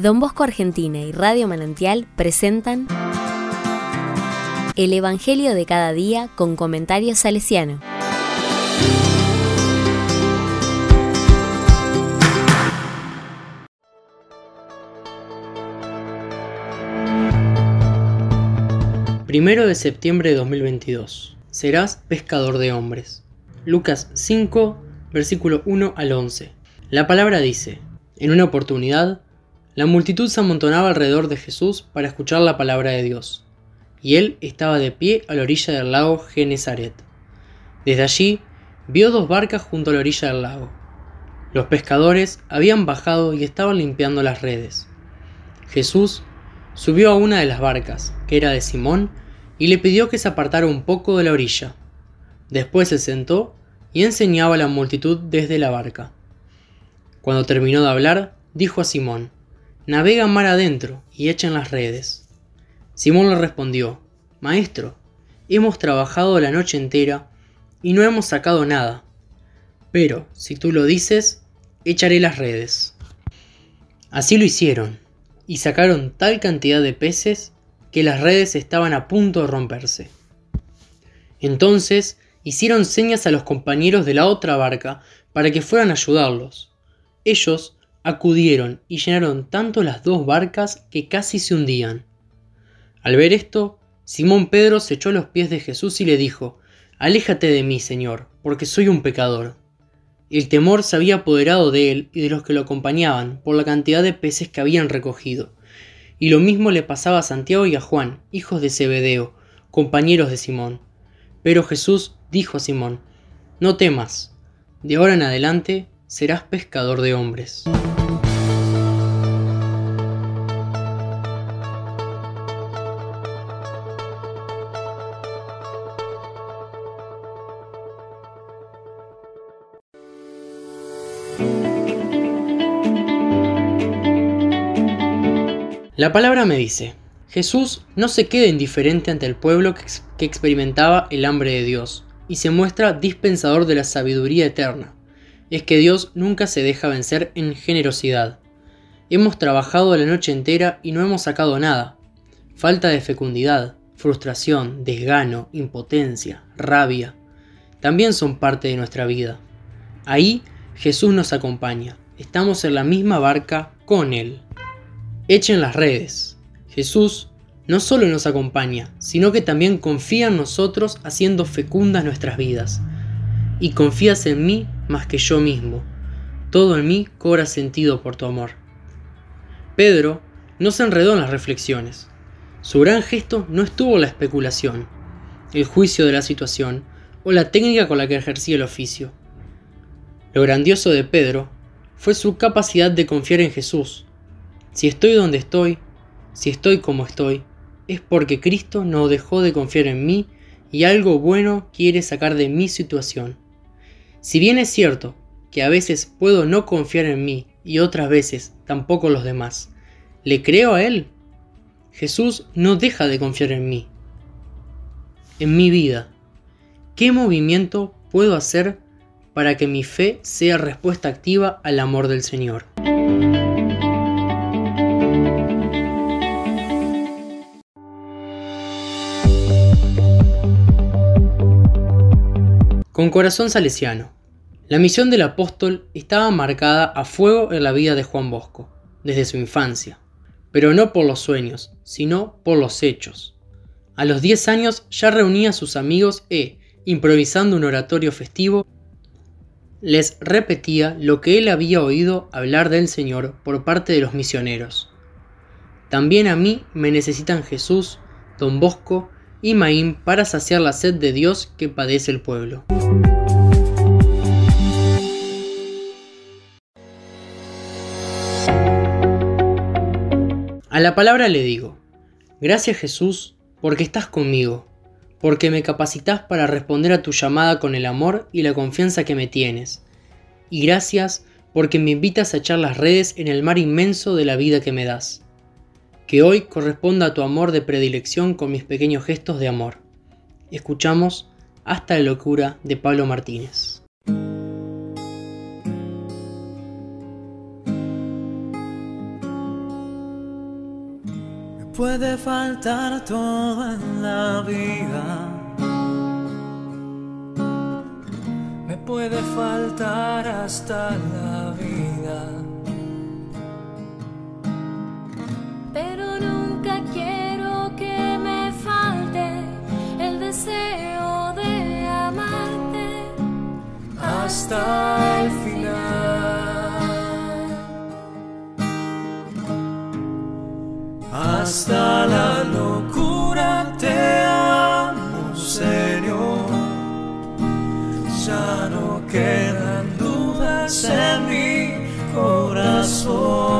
Don Bosco Argentina y Radio Manantial presentan El Evangelio de cada día con comentarios salesiano. Primero de septiembre de 2022. Serás pescador de hombres. Lucas 5, versículo 1 al 11. La palabra dice, en una oportunidad, la multitud se amontonaba alrededor de Jesús para escuchar la palabra de Dios, y él estaba de pie a la orilla del lago Genezaret. Desde allí vio dos barcas junto a la orilla del lago. Los pescadores habían bajado y estaban limpiando las redes. Jesús subió a una de las barcas, que era de Simón, y le pidió que se apartara un poco de la orilla. Después se sentó y enseñaba a la multitud desde la barca. Cuando terminó de hablar, dijo a Simón, Navega mar adentro y echen las redes. Simón le respondió, Maestro, hemos trabajado la noche entera y no hemos sacado nada. Pero, si tú lo dices, echaré las redes. Así lo hicieron, y sacaron tal cantidad de peces que las redes estaban a punto de romperse. Entonces hicieron señas a los compañeros de la otra barca para que fueran a ayudarlos. Ellos acudieron y llenaron tanto las dos barcas que casi se hundían. Al ver esto, Simón Pedro se echó a los pies de Jesús y le dijo, Aléjate de mí, Señor, porque soy un pecador. El temor se había apoderado de él y de los que lo acompañaban por la cantidad de peces que habían recogido. Y lo mismo le pasaba a Santiago y a Juan, hijos de Zebedeo, compañeros de Simón. Pero Jesús dijo a Simón, No temas, de ahora en adelante serás pescador de hombres. La palabra me dice, Jesús no se queda indiferente ante el pueblo que, que, experimentaba el hambre de Dios y se muestra dispensador de la sabiduría eterna. Es que Dios nunca se deja vencer en generosidad. Hemos trabajado la noche entera y no hemos sacado nada. Falta de fecundidad, frustración, desgano, impotencia, rabia, también son parte de nuestra vida. Ahí Jesús nos acompaña. Estamos en la misma barca con Él. Echen las redes. Jesús no solo nos acompaña, sino que también confía en nosotros haciendo fecundas nuestras vidas. Y confías en mí más que yo mismo. Todo en mí cobra sentido por tu amor. Pedro no se enredó en las reflexiones. Su gran gesto no estuvo en la especulación, el juicio de la situación o la técnica con la que ejercía el oficio. Lo grandioso de Pedro fue su capacidad de confiar en Jesús, si estoy donde estoy, si estoy como estoy, es porque Cristo no dejó de confiar en mí y algo bueno quiere sacar de mi situación. Si bien es cierto que a veces puedo no confiar en mí y otras veces tampoco los demás, ¿le creo a Él? Jesús no deja de confiar en mí. En mi vida, ¿qué movimiento puedo hacer para que mi fe sea respuesta activa al amor del Señor? Con corazón salesiano. La misión del apóstol estaba marcada a fuego en la vida de Juan Bosco, desde su infancia, pero no por los sueños, sino por los hechos. A los 10 años ya reunía a sus amigos e, improvisando un oratorio festivo, les repetía lo que él había oído hablar del Señor por parte de los misioneros. También a mí me necesitan Jesús, Don Bosco y Maín para saciar la sed de Dios que padece el pueblo. A la palabra le digo, gracias Jesús porque estás conmigo, porque me capacitas para responder a tu llamada con el amor y la confianza que me tienes, y gracias porque me invitas a echar las redes en el mar inmenso de la vida que me das que hoy corresponda a tu amor de predilección con mis pequeños gestos de amor. Escuchamos Hasta la locura de Pablo Martínez. puede faltar todo en la vida. Me puede faltar hasta la vida. Hasta el final. Hasta la locura te amo, Señor. Ya no quedan dudas en mi corazón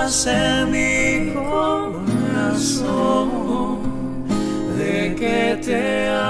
dudas en mi corazón de que te amo,